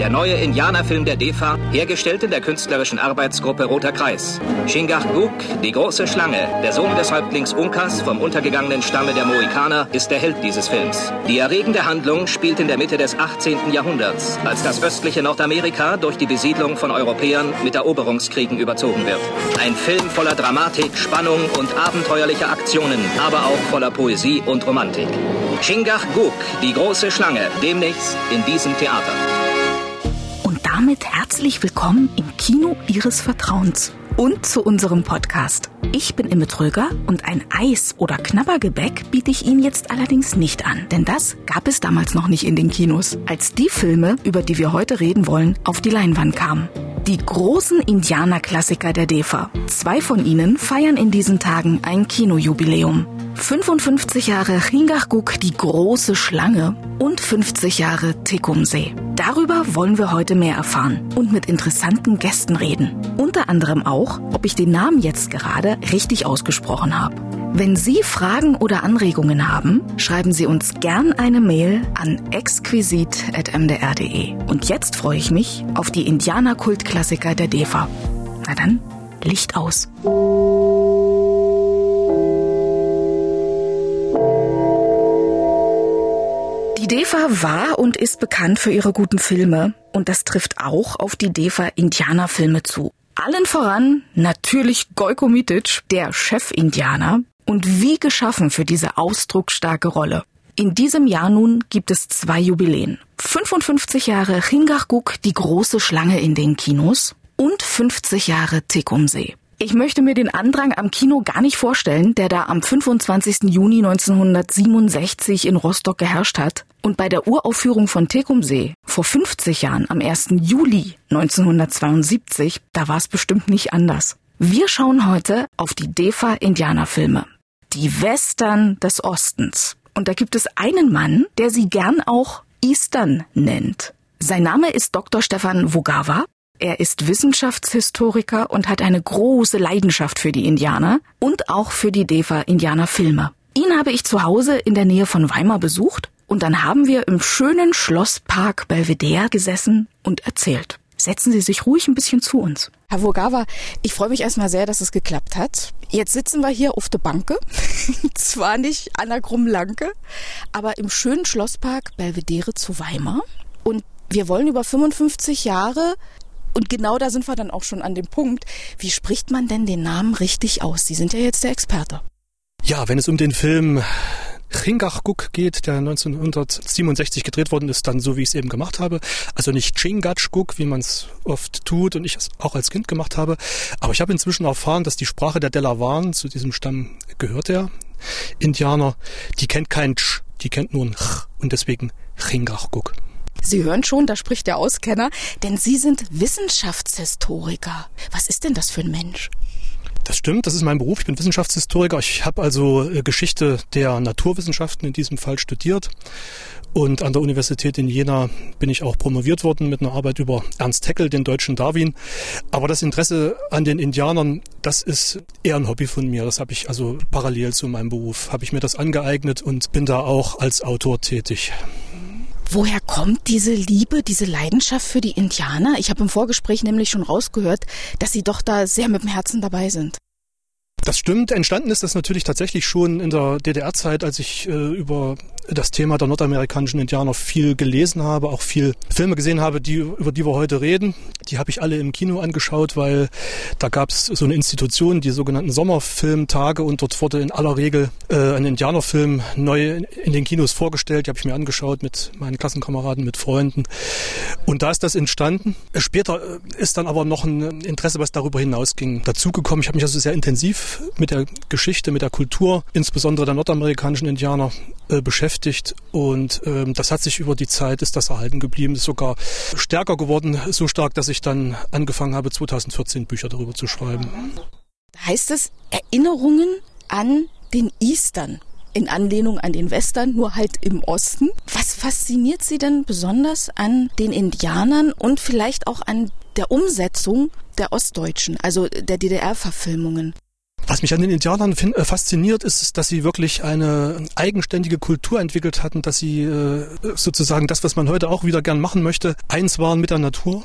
Der neue Indianerfilm der DEFA, hergestellt in der künstlerischen Arbeitsgruppe Roter Kreis. Shingach Guk, die große Schlange, der Sohn des Häuptlings Unkas vom untergegangenen Stamme der Mohikaner, ist der Held dieses Films. Die erregende Handlung spielt in der Mitte des 18. Jahrhunderts, als das östliche Nordamerika durch die Besiedlung von Europäern mit Eroberungskriegen überzogen wird. Ein Film voller Dramatik, Spannung und abenteuerlicher Aktionen, aber auch voller Poesie und Romantik. Shingach Guk, die große Schlange, demnächst in diesem Theater damit herzlich willkommen im Kino Ihres Vertrauens und zu unserem Podcast. Ich bin Imme Tröger und ein Eis oder Knabbergebäck biete ich Ihnen jetzt allerdings nicht an, denn das gab es damals noch nicht in den Kinos, als die Filme, über die wir heute reden wollen, auf die Leinwand kamen. Die großen Indianerklassiker der DEFA. Zwei von ihnen feiern in diesen Tagen ein Kinojubiläum. 55 Jahre Hingachguk, die große Schlange und 50 Jahre Tekumsee. Darüber wollen wir heute mehr erfahren und mit interessanten Gästen reden. Unter anderem auch, ob ich den Namen jetzt gerade richtig ausgesprochen habe. Wenn Sie Fragen oder Anregungen haben, schreiben Sie uns gern eine Mail an exquisit.mdr.de. Und jetzt freue ich mich auf die Indianerkultklassiker der DEFA. Na dann, Licht aus. Die DEFA war und ist bekannt für ihre guten Filme und das trifft auch auf die DEFA Indianerfilme zu. Allen voran natürlich Goiko Mitic, der Chef-Indianer, und wie geschaffen für diese ausdrucksstarke Rolle. In diesem Jahr nun gibt es zwei Jubiläen. 55 Jahre Hingachguk, die große Schlange in den Kinos und 50 Jahre Tekumsee. Ich möchte mir den Andrang am Kino gar nicht vorstellen, der da am 25. Juni 1967 in Rostock geherrscht hat. Und bei der Uraufführung von Tekumsee vor 50 Jahren am 1. Juli 1972, da war es bestimmt nicht anders. Wir schauen heute auf die DEFA Indianerfilme die Western des Ostens. Und da gibt es einen Mann, der sie gern auch Eastern nennt. Sein Name ist Dr. Stefan Wogawa. Er ist Wissenschaftshistoriker und hat eine große Leidenschaft für die Indianer und auch für die DEFA Indianerfilme. Ihn habe ich zu Hause in der Nähe von Weimar besucht und dann haben wir im schönen Schlosspark Belvedere gesessen und erzählt. Setzen Sie sich ruhig ein bisschen zu uns. Herr Wogawa, ich freue mich erstmal sehr, dass es geklappt hat. Jetzt sitzen wir hier auf der Banke, zwar nicht an der Krummlanke, aber im schönen Schlosspark Belvedere zu Weimar. Und wir wollen über 55 Jahre und genau da sind wir dann auch schon an dem Punkt. Wie spricht man denn den Namen richtig aus? Sie sind ja jetzt der Experte. Ja, wenn es um den Film Chingachguk geht, der 1967 gedreht worden ist, dann so wie ich es eben gemacht habe. Also nicht Chingachguk, wie man es oft tut und ich es auch als Kind gemacht habe. Aber ich habe inzwischen erfahren, dass die Sprache der Delawan, zu diesem Stamm gehört der Indianer, die kennt kein Ch, die kennt nur ein Ch und deswegen Chingachguk. Sie hören schon, da spricht der Auskenner, denn Sie sind Wissenschaftshistoriker. Was ist denn das für ein Mensch? Das stimmt, das ist mein Beruf. Ich bin Wissenschaftshistoriker. Ich habe also äh, Geschichte der Naturwissenschaften in diesem Fall studiert. Und an der Universität in Jena bin ich auch promoviert worden mit einer Arbeit über Ernst Haeckel, den deutschen Darwin. Aber das Interesse an den Indianern, das ist eher ein Hobby von mir. Das habe ich also parallel zu meinem Beruf, habe ich mir das angeeignet und bin da auch als Autor tätig. Woher kommt diese Liebe, diese Leidenschaft für die Indianer? Ich habe im Vorgespräch nämlich schon rausgehört, dass Sie doch da sehr mit dem Herzen dabei sind. Das stimmt. Entstanden ist das natürlich tatsächlich schon in der DDR-Zeit, als ich äh, über das Thema der nordamerikanischen Indianer viel gelesen habe, auch viel Filme gesehen habe, die, über die wir heute reden. Die habe ich alle im Kino angeschaut, weil da gab es so eine Institution, die sogenannten Sommerfilmtage und dort wurde in aller Regel äh, ein Indianerfilm neu in den Kinos vorgestellt. Die habe ich mir angeschaut mit meinen Klassenkameraden, mit Freunden. Und da ist das entstanden. Später äh, ist dann aber noch ein Interesse, was darüber hinausging, dazugekommen. Ich habe mich also sehr intensiv mit der Geschichte, mit der Kultur, insbesondere der nordamerikanischen Indianer, äh, beschäftigt und ähm, das hat sich über die Zeit, ist das erhalten geblieben, ist sogar stärker geworden, so stark, dass ich dann angefangen habe, 2014 Bücher darüber zu schreiben. Heißt es Erinnerungen an den Eastern in Anlehnung an den Western, nur halt im Osten. Was fasziniert Sie denn besonders an den Indianern und vielleicht auch an der Umsetzung der Ostdeutschen, also der DDR-Verfilmungen? Was mich an den Indianern äh, fasziniert, ist, dass sie wirklich eine eigenständige Kultur entwickelt hatten, dass sie äh, sozusagen das, was man heute auch wieder gern machen möchte, eins waren mit der Natur,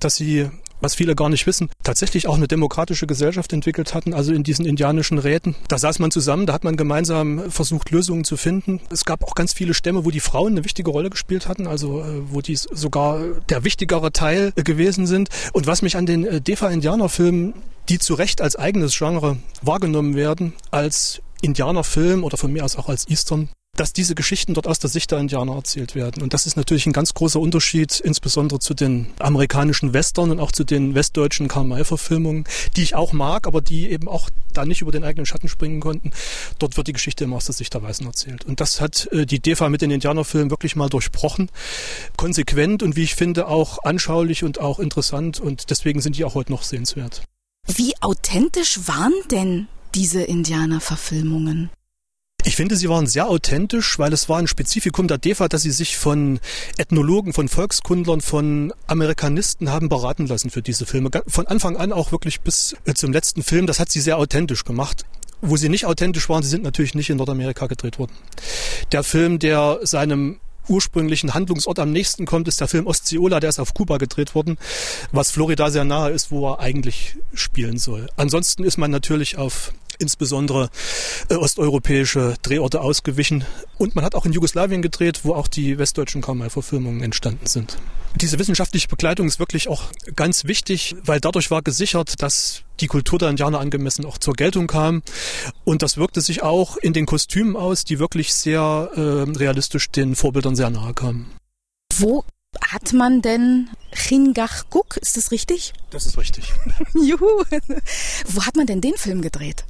dass sie was viele gar nicht wissen, tatsächlich auch eine demokratische Gesellschaft entwickelt hatten, also in diesen indianischen Räten. Da saß man zusammen, da hat man gemeinsam versucht, Lösungen zu finden. Es gab auch ganz viele Stämme, wo die Frauen eine wichtige Rolle gespielt hatten, also äh, wo die sogar der wichtigere Teil gewesen sind. Und was mich an den Defa-Indianer-Filmen die zu Recht als eigenes Genre wahrgenommen werden, als Indianerfilm oder von mir aus auch als Eastern, dass diese Geschichten dort aus der Sicht der Indianer erzählt werden. Und das ist natürlich ein ganz großer Unterschied, insbesondere zu den amerikanischen Western und auch zu den westdeutschen Karl-May-Verfilmungen, die ich auch mag, aber die eben auch da nicht über den eigenen Schatten springen konnten. Dort wird die Geschichte immer aus der Sicht der Weißen erzählt. Und das hat äh, die DEFA mit den Indianerfilmen wirklich mal durchbrochen. Konsequent und wie ich finde auch anschaulich und auch interessant. Und deswegen sind die auch heute noch sehenswert. Wie authentisch waren denn diese Indianerverfilmungen? Ich finde, sie waren sehr authentisch, weil es war ein Spezifikum der DEFA, dass sie sich von Ethnologen, von Volkskundlern, von Amerikanisten haben beraten lassen für diese Filme. Von Anfang an auch wirklich bis äh, zum letzten Film. Das hat sie sehr authentisch gemacht. Wo sie nicht authentisch waren, sie sind natürlich nicht in Nordamerika gedreht worden. Der Film, der seinem ursprünglichen Handlungsort am nächsten kommt, ist der Film Ostseola, der ist auf Kuba gedreht worden, was Florida sehr nahe ist, wo er eigentlich spielen soll. Ansonsten ist man natürlich auf insbesondere äh, osteuropäische Drehorte ausgewichen. Und man hat auch in Jugoslawien gedreht, wo auch die westdeutschen Karl-May-Verfilmungen entstanden sind. Diese wissenschaftliche Begleitung ist wirklich auch ganz wichtig, weil dadurch war gesichert, dass die Kultur der Indianer angemessen auch zur Geltung kam. Und das wirkte sich auch in den Kostümen aus, die wirklich sehr äh, realistisch den Vorbildern sehr nahe kamen. Wo hat man denn Chingachguk, ist das richtig? Das ist richtig. Juhu. Wo hat man denn den Film gedreht?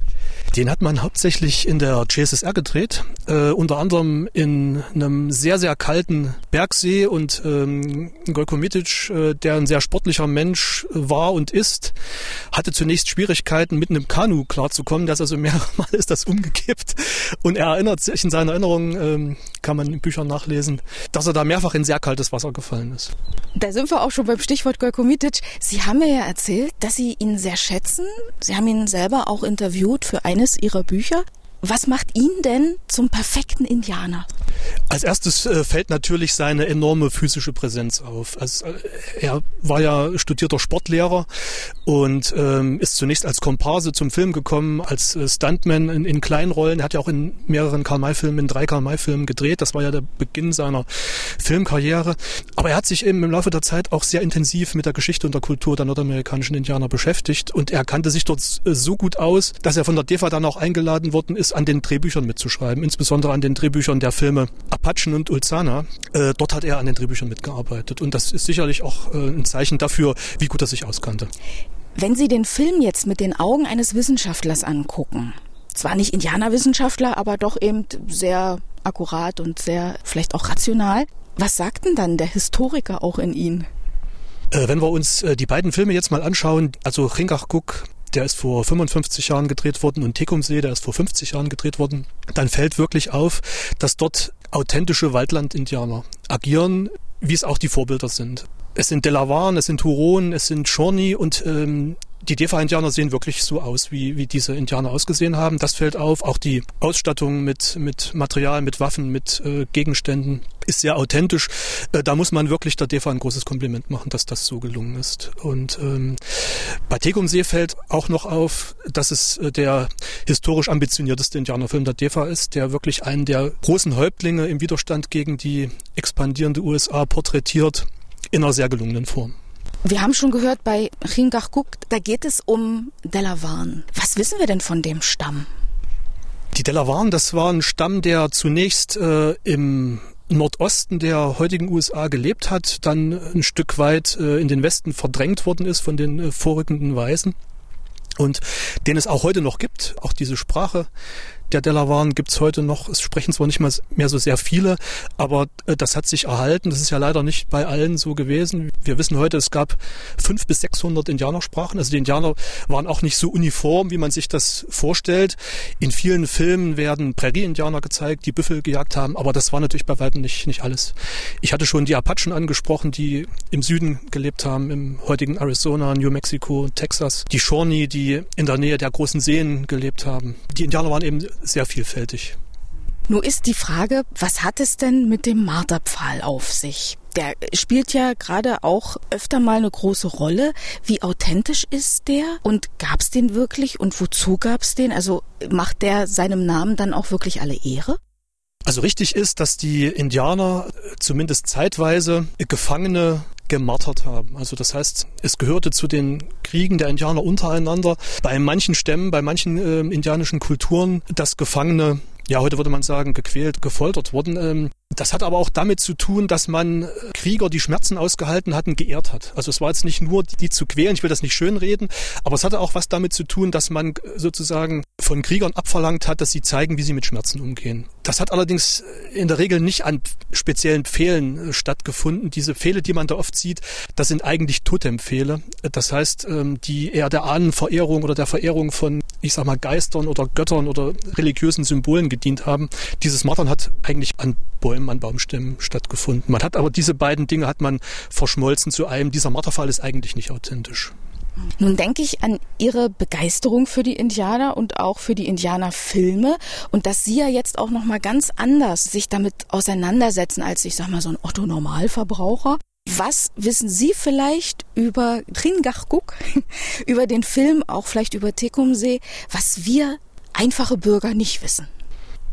Den hat man hauptsächlich in der JSSR gedreht, äh, unter anderem in einem sehr, sehr kalten Bergsee und ähm, Gojko äh, der ein sehr sportlicher Mensch war und ist, hatte zunächst Schwierigkeiten, mit einem Kanu klarzukommen. Der ist also mehrere Mal ist das umgekippt und er erinnert sich in seiner Erinnerung, ähm, kann man in Büchern nachlesen, dass er da mehrfach in sehr kaltes Wasser gefallen ist. Da sind wir auch schon beim Stichwort Gojko Mitic. Sie haben mir ja erzählt, dass Sie ihn sehr schätzen. Sie haben ihn selber auch interviewt für eines Ihrer Bücher. Was macht ihn denn zum perfekten Indianer? Als erstes äh, fällt natürlich seine enorme physische Präsenz auf. Also, er war ja studierter Sportlehrer und ähm, ist zunächst als Komparse zum Film gekommen, als äh, Stuntman in, in kleinen Rollen. Er hat ja auch in mehreren Karl-May-Filmen, in drei Karl-May-Filmen gedreht. Das war ja der Beginn seiner Filmkarriere. Aber er hat sich eben im Laufe der Zeit auch sehr intensiv mit der Geschichte und der Kultur der nordamerikanischen Indianer beschäftigt und er kannte sich dort so gut aus, dass er von der DEFA dann auch eingeladen worden ist, an den Drehbüchern mitzuschreiben, insbesondere an den Drehbüchern der Filme Apachen und Ulzana. Äh, dort hat er an den Drehbüchern mitgearbeitet. Und das ist sicherlich auch äh, ein Zeichen dafür, wie gut er sich auskannte. Wenn Sie den Film jetzt mit den Augen eines Wissenschaftlers angucken, zwar nicht Indianerwissenschaftler, aber doch eben sehr akkurat und sehr vielleicht auch rational, was sagt denn dann der Historiker auch in Ihnen? Äh, wenn wir uns äh, die beiden Filme jetzt mal anschauen, also Ringachguck der ist vor 55 Jahren gedreht worden und Tekumsee, der ist vor 50 Jahren gedreht worden, dann fällt wirklich auf, dass dort authentische Waldland-Indianer agieren, wie es auch die Vorbilder sind. Es sind Delawan, es sind Huron, es sind Shawnee und ähm, die Defa-Indianer sehen wirklich so aus, wie, wie diese Indianer ausgesehen haben. Das fällt auf. Auch die Ausstattung mit, mit Material, mit Waffen, mit äh, Gegenständen ist sehr authentisch. Äh, da muss man wirklich der Defa ein großes Kompliment machen, dass das so gelungen ist. Und ähm, bei Tegumsee fällt auch noch auf, dass es äh, der historisch ambitionierteste Indianerfilm der Defa ist, der wirklich einen der großen Häuptlinge im Widerstand gegen die expandierende USA porträtiert in einer sehr gelungenen Form. Wir haben schon gehört bei Chingachguk, da geht es um Delavan. Was wissen wir denn von dem Stamm? Die Delavan, das war ein Stamm, der zunächst äh, im Nordosten der heutigen USA gelebt hat, dann ein Stück weit äh, in den Westen verdrängt worden ist von den äh, vorrückenden Weißen und den es auch heute noch gibt, auch diese Sprache der Delawaren gibt's heute noch. Es sprechen zwar nicht mehr so sehr viele, aber äh, das hat sich erhalten. Das ist ja leider nicht bei allen so gewesen. Wir wissen heute, es gab fünf bis sechshundert Indianersprachen. Also die Indianer waren auch nicht so uniform, wie man sich das vorstellt. In vielen Filmen werden Prärie-Indianer gezeigt, die Büffel gejagt haben, aber das war natürlich bei weitem nicht, nicht alles. Ich hatte schon die Apachen angesprochen, die im Süden gelebt haben, im heutigen Arizona, New Mexico, Texas. Die Shawnee, die in der Nähe der großen Seen gelebt haben. Die Indianer waren eben sehr vielfältig. Nur ist die Frage, was hat es denn mit dem Marterpfahl auf sich? Der spielt ja gerade auch öfter mal eine große Rolle. Wie authentisch ist der und gab es den wirklich und wozu gab es den? Also macht der seinem Namen dann auch wirklich alle Ehre? Also richtig ist, dass die Indianer zumindest zeitweise Gefangene gemartert haben. Also das heißt, es gehörte zu den Kriegen der Indianer untereinander. Bei manchen Stämmen, bei manchen äh, indianischen Kulturen, dass Gefangene ja, heute würde man sagen, gequält, gefoltert wurden. Ähm, das hat aber auch damit zu tun, dass man äh, Krieger, die Schmerzen ausgehalten hatten, geehrt hat. Also es war jetzt nicht nur, die zu quälen, ich will das nicht schönreden, aber es hatte auch was damit zu tun, dass man äh, sozusagen von Kriegern abverlangt hat, dass sie zeigen, wie sie mit Schmerzen umgehen. Das hat allerdings äh, in der Regel nicht an speziellen Pfählen stattgefunden. Diese Pfähle, die man da oft sieht, das sind eigentlich Totempfähle. Das heißt, ähm, die eher der Ahnenverehrung oder der Verehrung von, ich sag mal, Geistern oder Göttern oder religiösen Symbolen gedient haben. Dieses Martern hat eigentlich an Bäumen, an Baumstämmen stattgefunden. Man hat aber diese beiden Dinge hat man verschmolzen zu einem. Dieser Marterfall ist eigentlich nicht authentisch. Nun denke ich an Ihre Begeisterung für die Indianer und auch für die Indianerfilme und dass Sie ja jetzt auch noch mal ganz anders sich damit auseinandersetzen als ich sag mal so ein Otto Normalverbraucher. Was wissen Sie vielleicht über Tringachguk, über den Film, auch vielleicht über Tekumsee, was wir einfache Bürger nicht wissen?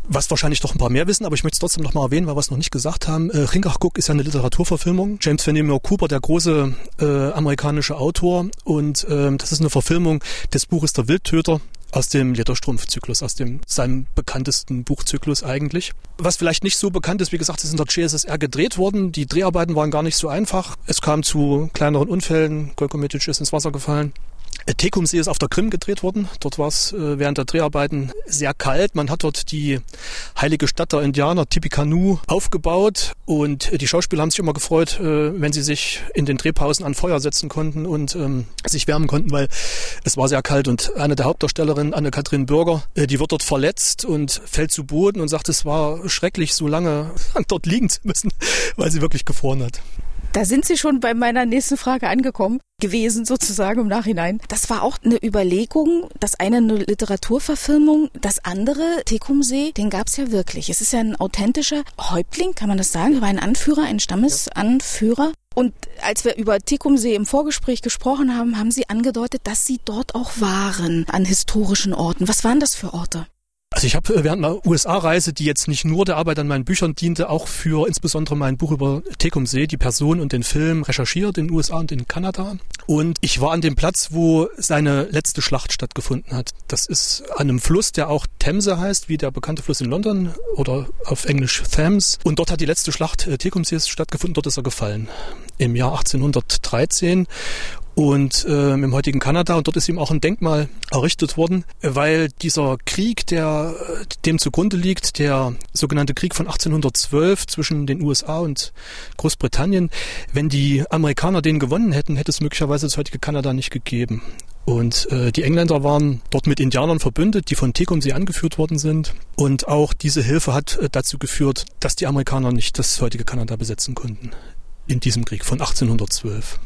Was wahrscheinlich doch ein paar mehr wissen, aber ich möchte es trotzdem noch mal erwähnen, weil wir es noch nicht gesagt haben. Äh, Ringachguk ist ja eine Literaturverfilmung. James Fenimore Cooper, der große äh, amerikanische Autor. Und äh, das ist eine Verfilmung des Buches Der Wildtöter aus dem Lederstrumpfzyklus, aus dem seinem bekanntesten Buchzyklus eigentlich. Was vielleicht nicht so bekannt ist, wie gesagt, ist in der GSSR gedreht worden. Die Dreharbeiten waren gar nicht so einfach. Es kam zu kleineren Unfällen. Golko Mitic ist ins Wasser gefallen. Tekumsee ist auf der Krim gedreht worden. Dort war es äh, während der Dreharbeiten sehr kalt. Man hat dort die heilige Stadt der Indianer, Tippecanoe, aufgebaut. Und äh, die Schauspieler haben sich immer gefreut, äh, wenn sie sich in den Drehpausen an Feuer setzen konnten und ähm, sich wärmen konnten, weil es war sehr kalt. Und eine der Hauptdarstellerinnen, Anne-Kathrin Bürger, die wird dort verletzt und fällt zu Boden und sagt, es war schrecklich, so lange dort liegen zu müssen, weil sie wirklich gefroren hat. Da sind Sie schon bei meiner nächsten Frage angekommen gewesen, sozusagen im Nachhinein. Das war auch eine Überlegung, das eine eine Literaturverfilmung, das andere, Tekumsee, den gab es ja wirklich. Es ist ja ein authentischer Häuptling, kann man das sagen? Er war ein Anführer, ein Stammesanführer. Und als wir über Tekumsee im Vorgespräch gesprochen haben, haben Sie angedeutet, dass Sie dort auch waren, an historischen Orten. Was waren das für Orte? Also ich habe äh, während meiner USA-Reise, die jetzt nicht nur der Arbeit an meinen Büchern diente, auch für insbesondere mein Buch über Tecumseh, die Person und den Film recherchiert in den USA und in Kanada. Und ich war an dem Platz, wo seine letzte Schlacht stattgefunden hat. Das ist an einem Fluss, der auch Themse heißt, wie der bekannte Fluss in London oder auf Englisch Thames. Und dort hat die letzte Schlacht äh, Tecumsehs stattgefunden. Dort ist er gefallen im Jahr 1813 und äh, im heutigen Kanada. Und dort ist ihm auch ein Denkmal errichtet worden, weil dieser Krieg, der dem zugrunde liegt, der sogenannte Krieg von 1812 zwischen den USA und Großbritannien, wenn die Amerikaner den gewonnen hätten, hätte es möglicherweise das heutige Kanada nicht gegeben. Und äh, die Engländer waren dort mit Indianern verbündet, die von Tecumseh angeführt worden sind. Und auch diese Hilfe hat äh, dazu geführt, dass die Amerikaner nicht das heutige Kanada besetzen konnten in diesem Krieg von 1812.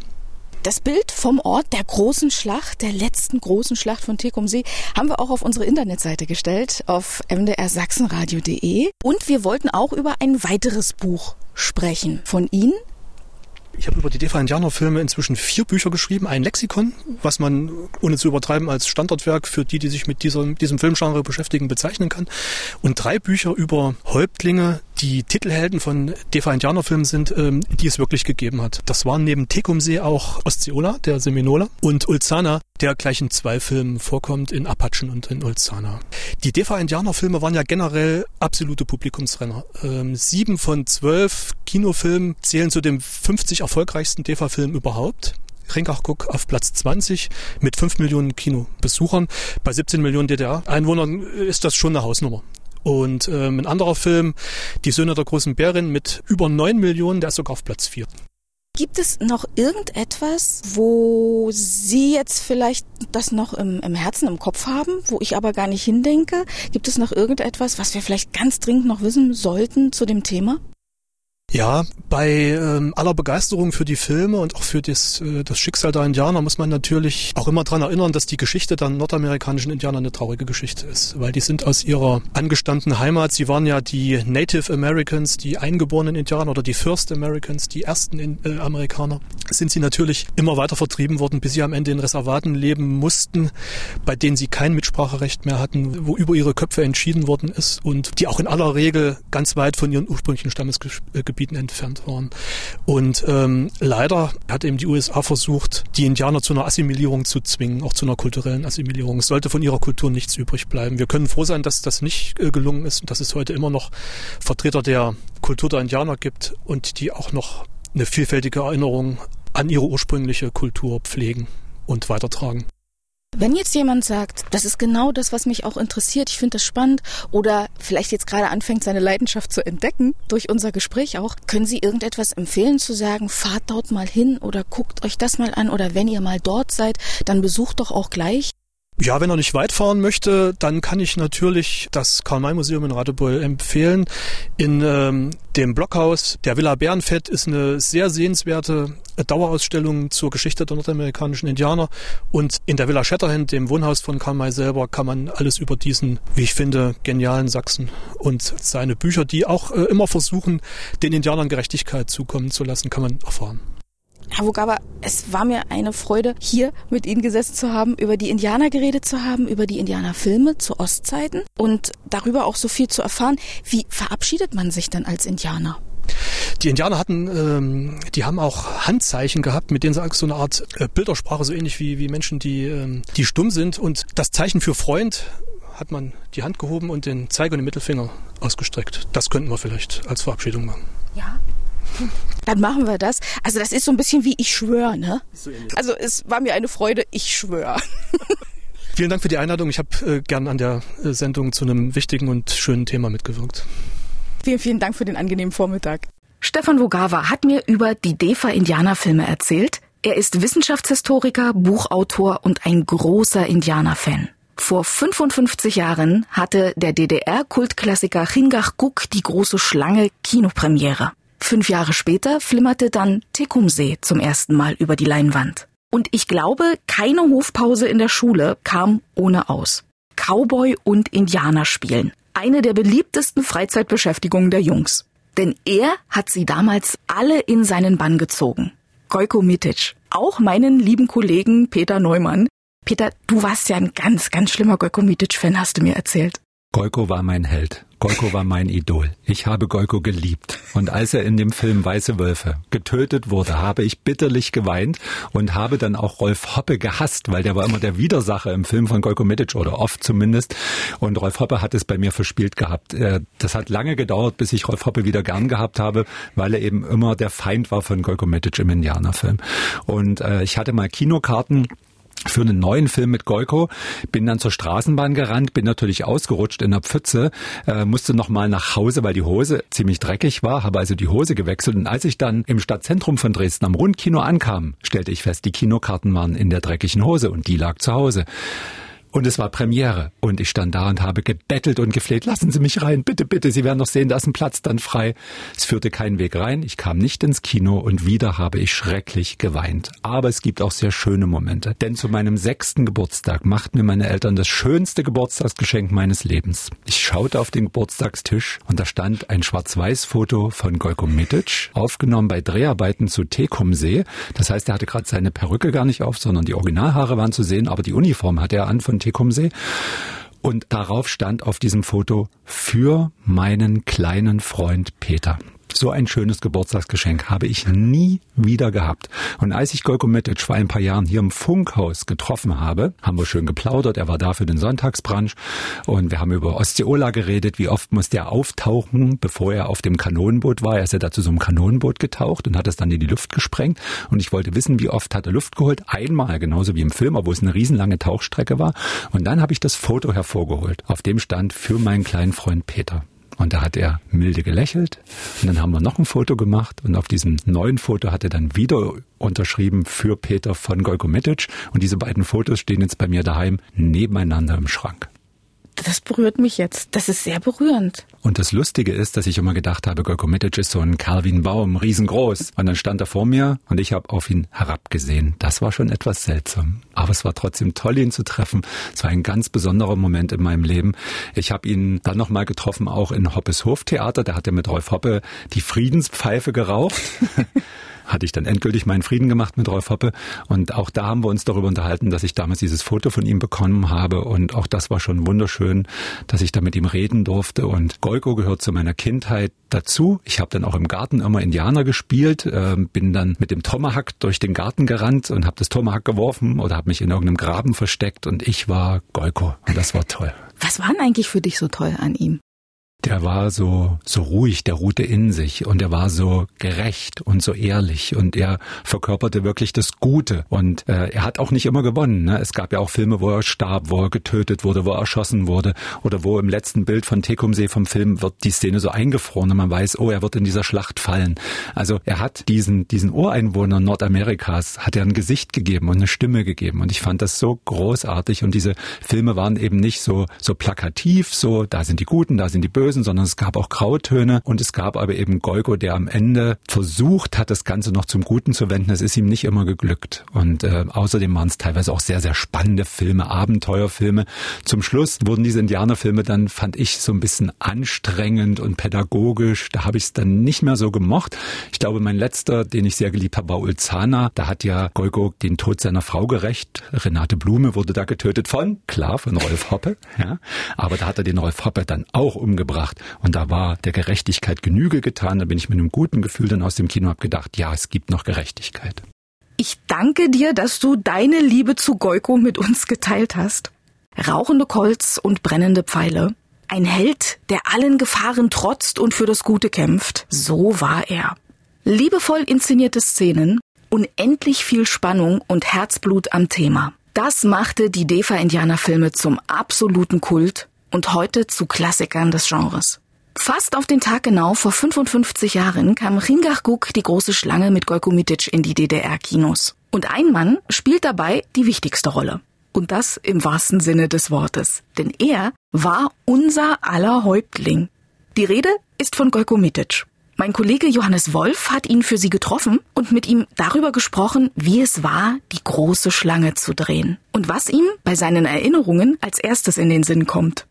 Das Bild vom Ort der großen Schlacht, der letzten großen Schlacht von Tecumseh, haben wir auch auf unsere Internetseite gestellt, auf mdrsachsenradio.de. Und wir wollten auch über ein weiteres Buch sprechen von Ihnen. Ich habe über die DEFA-Indianer-Filme inzwischen vier Bücher geschrieben. Ein Lexikon, was man, ohne zu übertreiben, als Standardwerk für die, die sich mit dieser, diesem Filmgenre beschäftigen, bezeichnen kann. Und drei Bücher über Häuptlinge, die Titelhelden von DEFA-Indianer-Filmen sind, ähm, die es wirklich gegeben hat. Das waren neben Tecumseh auch Ostseola, der Seminola, und Ulzana, der gleich in zwei Filmen vorkommt, in Apachen und in Ulzana. Die DEFA-Indianer-Filme waren ja generell absolute Publikumsrenner. Ähm, sieben von zwölf Kinofilmen zählen zu dem 50 erfolgreichsten DEFA-Filmen überhaupt. Ringachguck auf Platz 20 mit 5 Millionen Kinobesuchern. Bei 17 Millionen DDR-Einwohnern ist das schon eine Hausnummer. Und ähm, ein anderer Film, Die Söhne der großen Bärin mit über 9 Millionen, der ist sogar auf Platz 4. Gibt es noch irgendetwas, wo Sie jetzt vielleicht das noch im, im, Herzen, im Kopf haben, wo ich aber gar nicht hindenke? Gibt es noch irgendetwas, was wir vielleicht ganz dringend noch wissen sollten zu dem Thema? Ja, bei ähm, aller Begeisterung für die Filme und auch für das, äh, das Schicksal der Indianer muss man natürlich auch immer dran erinnern, dass die Geschichte der nordamerikanischen Indianer eine traurige Geschichte ist, weil die sind aus ihrer angestammten Heimat, sie waren ja die Native Americans, die eingeborenen Indianer oder die First Americans, die ersten in, äh, Amerikaner, sind sie natürlich immer weiter vertrieben worden, bis sie am Ende in Reservaten leben mussten, bei denen sie kein Mitspracherecht mehr hatten, wo über ihre Köpfe entschieden worden ist und die auch in aller Regel ganz weit von ihren ursprünglichen Stammesgebieten Gebieten entfernt waren. Und ähm, leider hat eben die USA versucht, die Indianer zu einer Assimilierung zu zwingen, auch zu einer kulturellen Assimilierung. Es sollte von ihrer Kultur nichts übrig bleiben. Wir können froh sein, dass das nicht äh, gelungen ist und dass es heute immer noch Vertreter der Kultur der Indianer gibt und die auch noch eine vielfältige Erinnerung an ihre ursprüngliche Kultur pflegen und weitertragen. Wenn jetzt jemand sagt, das ist genau das, was mich auch interessiert, ich finde das spannend oder vielleicht jetzt gerade anfängt, seine Leidenschaft zu entdecken, durch unser Gespräch auch, können Sie irgendetwas empfehlen zu sagen, fahrt dort mal hin oder guckt euch das mal an oder wenn ihr mal dort seid, dann besucht doch auch gleich ja, wenn er nicht weit fahren möchte, dann kann ich natürlich das Karl-May-Museum in Radebeul empfehlen. In ähm, dem Blockhaus der Villa Bärenfett ist eine sehr sehenswerte Dauerausstellung zur Geschichte der nordamerikanischen Indianer. Und in der Villa Shatterhand, dem Wohnhaus von Karl May selber, kann man alles über diesen, wie ich finde, genialen Sachsen und seine Bücher, die auch äh, immer versuchen, den Indianern Gerechtigkeit zukommen zu lassen, kann man erfahren. Herr Wugawa, es war mir eine Freude, hier mit Ihnen gesessen zu haben, über die Indianer geredet zu haben, über die Indianerfilme zu Ostzeiten und darüber auch so viel zu erfahren. Wie verabschiedet man sich dann als Indianer? Die Indianer hatten, ähm, die haben auch Handzeichen gehabt, mit denen sie so eine Art äh, Bildersprache, so ähnlich wie, wie Menschen, die, ähm, die stumm sind. Und das Zeichen für Freund hat man die Hand gehoben und den Zeige und den Mittelfinger ausgestreckt. Das könnten wir vielleicht als Verabschiedung machen. Ja, dann machen wir das. Also das ist so ein bisschen wie ich schwöre, ne? Also es war mir eine Freude, ich schwöre. Vielen Dank für die Einladung. Ich habe äh, gern an der äh, Sendung zu einem wichtigen und schönen Thema mitgewirkt. Vielen, vielen Dank für den angenehmen Vormittag. Stefan Wogawa hat mir über die DEFA-Indianerfilme erzählt. Er ist Wissenschaftshistoriker, Buchautor und ein großer Indianerfan. Vor 55 Jahren hatte der DDR-Kultklassiker Chingach Guk die große Schlange Kinopremiere. Fünf Jahre später flimmerte dann Tecumseh zum ersten Mal über die Leinwand. Und ich glaube, keine Hofpause in der Schule kam ohne aus. Cowboy und Indianer spielen. Eine der beliebtesten Freizeitbeschäftigungen der Jungs. Denn er hat sie damals alle in seinen Bann gezogen. Gojko Mitic. Auch meinen lieben Kollegen Peter Neumann. Peter, du warst ja ein ganz, ganz schlimmer Gojko Mitic-Fan, hast du mir erzählt. Golko war mein Held. Golko war mein Idol. Ich habe Golko geliebt. Und als er in dem Film Weiße Wölfe getötet wurde, habe ich bitterlich geweint und habe dann auch Rolf Hoppe gehasst, weil der war immer der Widersacher im Film von Golko Mitic oder oft zumindest. Und Rolf Hoppe hat es bei mir verspielt gehabt. Äh, das hat lange gedauert, bis ich Rolf Hoppe wieder gern gehabt habe, weil er eben immer der Feind war von Golko Mitic im Indianerfilm. Und äh, ich hatte mal Kinokarten für einen neuen Film mit Goiko, bin dann zur Straßenbahn gerannt, bin natürlich ausgerutscht in der Pfütze, äh, musste nochmal nach Hause, weil die Hose ziemlich dreckig war, habe also die Hose gewechselt und als ich dann im Stadtzentrum von Dresden am Rundkino ankam, stellte ich fest, die Kinokarten waren in der dreckigen Hose und die lag zu Hause. Und es war Premiere. Und ich stand da und habe gebettelt und gefleht, lassen Sie mich rein, bitte, bitte, Sie werden noch sehen, da ist ein Platz dann frei. Es führte keinen Weg rein, ich kam nicht ins Kino und wieder habe ich schrecklich geweint. Aber es gibt auch sehr schöne Momente. Denn zu meinem sechsten Geburtstag machten mir meine Eltern das schönste Geburtstagsgeschenk meines Lebens. Ich schaute auf den Geburtstagstisch und da stand ein Schwarz-Weiß-Foto von Golko Mitic, aufgenommen bei Dreharbeiten zu Tekumsee. Das heißt, er hatte gerade seine Perücke gar nicht auf, sondern die Originalhaare waren zu sehen, aber die Uniform hatte er an von Tecumseh. Und darauf stand auf diesem Foto für meinen kleinen Freund Peter. So ein schönes Geburtstagsgeschenk habe ich nie wieder gehabt. Und als ich Golko Mitic vor ein paar Jahren hier im Funkhaus getroffen habe, haben wir schön geplaudert. Er war da für den Sonntagsbrunch und wir haben über Ostseola geredet. Wie oft muss der auftauchen, bevor er auf dem Kanonenboot war? Er ist ja da zu so einem Kanonenboot getaucht und hat es dann in die Luft gesprengt. Und ich wollte wissen, wie oft hat er Luft geholt? Einmal, genauso wie im Film, wo es eine riesenlange Tauchstrecke war. Und dann habe ich das Foto hervorgeholt. Auf dem stand für meinen kleinen Freund Peter. Und da hat er milde gelächelt. Und dann haben wir noch ein Foto gemacht. Und auf diesem neuen Foto hat er dann wieder unterschrieben für Peter von Golgometic. Und diese beiden Fotos stehen jetzt bei mir daheim nebeneinander im Schrank. Das berührt mich jetzt. Das ist sehr berührend. Und das Lustige ist, dass ich immer gedacht habe, Gorko Mitic ist so ein Calvin Baum, riesengroß. Und dann stand er vor mir und ich habe auf ihn herabgesehen. Das war schon etwas seltsam. Aber es war trotzdem toll, ihn zu treffen. Es war ein ganz besonderer Moment in meinem Leben. Ich habe ihn dann nochmal getroffen, auch in Hoppes Hoftheater. Da hat er mit Rolf Hoppe die Friedenspfeife geraucht. hatte ich dann endgültig meinen Frieden gemacht mit Rolf Hoppe. Und auch da haben wir uns darüber unterhalten, dass ich damals dieses Foto von ihm bekommen habe. Und auch das war schon wunderschön, dass ich da mit ihm reden durfte. Und Golko gehört zu meiner Kindheit dazu. Ich habe dann auch im Garten immer Indianer gespielt, äh, bin dann mit dem Tomahawk durch den Garten gerannt und habe das Tomahawk geworfen oder habe mich in irgendeinem Graben versteckt. Und ich war Golko. Und das war toll. Was war denn eigentlich für dich so toll an ihm? Der war so, so ruhig, der ruhte in sich und er war so gerecht und so ehrlich und er verkörperte wirklich das Gute und äh, er hat auch nicht immer gewonnen. Ne? Es gab ja auch Filme, wo er starb, wo er getötet wurde, wo er erschossen wurde oder wo im letzten Bild von Tekumsee vom Film wird die Szene so eingefroren und man weiß, oh, er wird in dieser Schlacht fallen. Also er hat diesen, diesen Ureinwohnern Nordamerikas, hat er ein Gesicht gegeben und eine Stimme gegeben und ich fand das so großartig und diese Filme waren eben nicht so, so plakativ, so da sind die Guten, da sind die Bösen, Bösen, sondern es gab auch Grautöne und es gab aber eben Golgo, der am Ende versucht hat, das Ganze noch zum Guten zu wenden. Es ist ihm nicht immer geglückt. Und äh, außerdem waren es teilweise auch sehr, sehr spannende Filme, Abenteuerfilme. Zum Schluss wurden diese Indianerfilme dann, fand ich, so ein bisschen anstrengend und pädagogisch. Da habe ich es dann nicht mehr so gemocht. Ich glaube, mein letzter, den ich sehr geliebt habe, war Ulzana. Da hat ja Golgo den Tod seiner Frau gerecht. Renate Blume wurde da getötet von, klar, von Rolf Hoppe. Ja. Aber da hat er den Rolf Hoppe dann auch umgebracht gebracht. Und da war der Gerechtigkeit Genüge getan. Da bin ich mit einem guten Gefühl dann aus dem Kino hab gedacht, ja, es gibt noch Gerechtigkeit. Ich danke dir, dass du deine Liebe zu Goiko mit uns geteilt hast. Rauchende Kolz und brennende Pfeile. Ein Held, der allen Gefahren trotzt und für das Gute kämpft. So war er. Liebevoll inszenierte Szenen, unendlich viel Spannung und Herzblut am Thema. Das machte die Defa-Indianer-Filme zum absoluten Kult und heute zu Klassikern des Genres. Fast auf den Tag genau vor 55 Jahren kam Ringachguk die große Schlange mit Gojko Mitic in die DDR-Kinos. Und ein Mann spielt dabei die wichtigste Rolle. Und das im wahrsten Sinne des Wortes. Denn er war unser aller Häuptling. Die Rede ist von Gojko Mitic. Mein Kollege Johannes Wolf hat ihn für sie getroffen und mit ihm darüber gesprochen, wie es war, die große Schlange zu drehen. Und was ihm bei seinen Erinnerungen als erstes in den Sinn kommt.